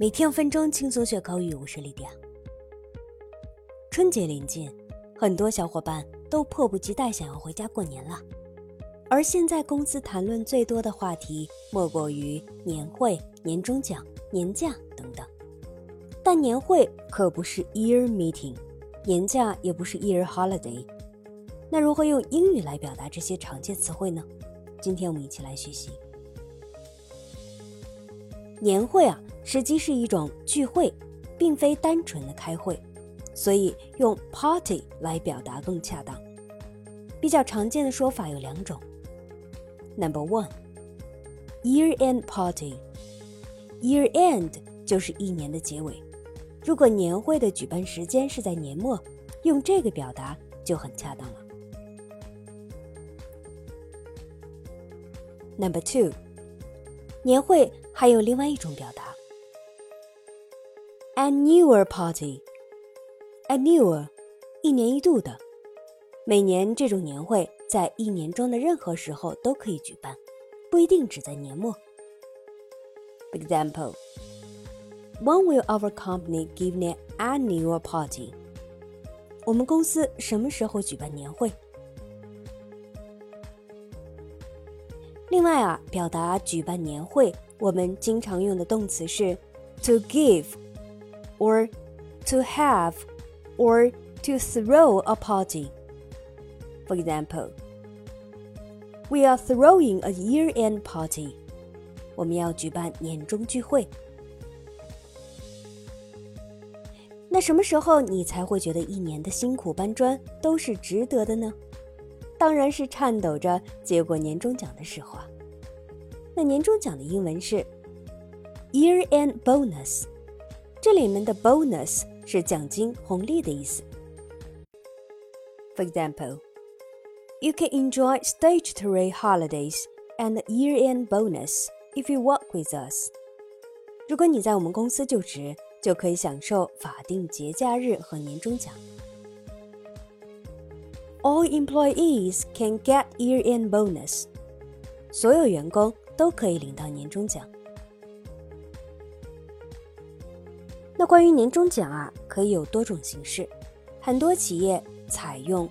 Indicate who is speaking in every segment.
Speaker 1: 每天五分钟轻松学口语，我是丽迪亚。春节临近，很多小伙伴都迫不及待想要回家过年了。而现在公司谈论最多的话题，莫过于年会、年终奖、年假等等。但年会可不是 year meeting，年假也不是 year holiday。那如何用英语来表达这些常见词汇呢？今天我们一起来学习。年会啊，实际是一种聚会，并非单纯的开会，所以用 party 来表达更恰当。比较常见的说法有两种。Number one，year end party。year end 就是一年的结尾。如果年会的举办时间是在年末，用这个表达就很恰当了。Number two，年会。还有另外一种表达，annual party。annual，一年一度的，每年这种年会在一年中的任何时候都可以举办，不一定只在年末。Example, when will our company give an annual party？我们公司什么时候举办年会？另外啊，表达举办年会。我们经常用的动词是 to give, or to have, or to throw a party. For example, we are throwing a year-end party. 我们要举办年终聚会。那什么时候你才会觉得一年的辛苦搬砖都是值得的呢？当然是颤抖着接过年终奖的时候啊。那年终奖的英文是 year end bonus，这里面的 bonus 是奖金、红利的意思。For example, you can enjoy statutory holidays and year end bonus if you work with us。如果你在我们公司就职，就可以享受法定节假日和年终奖。All employees can get year end bonus。所有员工都可以领到年终奖。 那关于年终奖啊，可以有多种形式，很多企业采用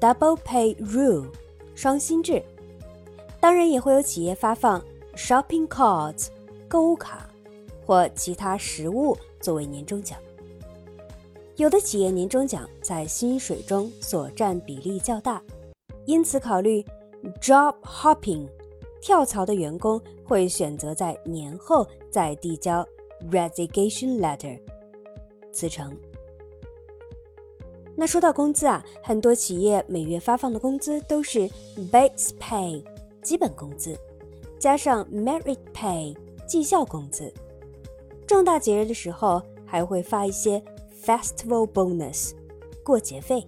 Speaker 1: double pay rule 双薪制，当然也会有企业发放 shopping cards 购物卡或其他实物作为年终奖。有的企业年终奖在薪水中所占比例较大，因此考虑 job hopping。跳槽的员工会选择在年后再递交 resignation letter 辞呈。那说到工资啊，很多企业每月发放的工资都是 base pay 基本工资，加上 merit pay 绩效工资。重大节日的时候还会发一些 festival bonus 过节费。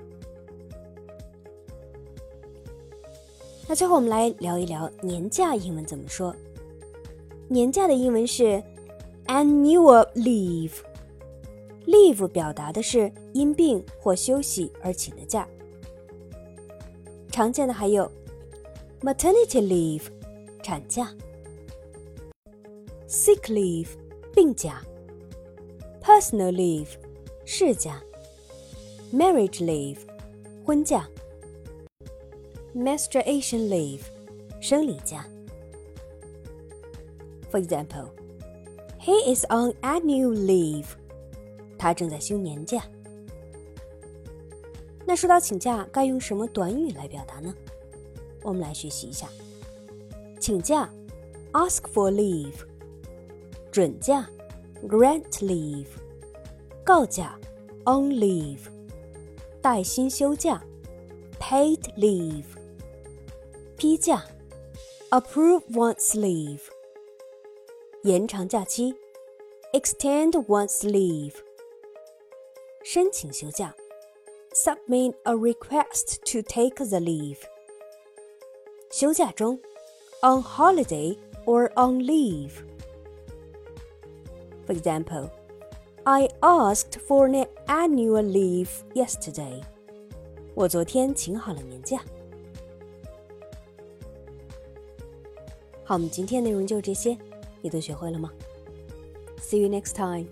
Speaker 1: 那最后我们来聊一聊年假英文怎么说。年假的英文是 annual leave。leave 表达的是因病或休息而请的假。常见的还有 maternity leave 产假，sick leave 病假，personal leave 事假，marriage leave 婚假。menstruation leave 生理假。For example, He is on annual leave. 他正在休年假。那说到请假，该用什么短语来表达呢？我们来学习一下。请假，ask for leave；准假，grant leave；告假，on leave；带薪休假，paid leave。批假，approve one's leave；延长假期，extend one's leave；申请休假，submit a request to take the leave；休假中，on holiday or on leave。For example, I asked for an annual leave yesterday. 我昨天请好了年假。好，我们今天内容就这些，你都学会了吗？ See you next time.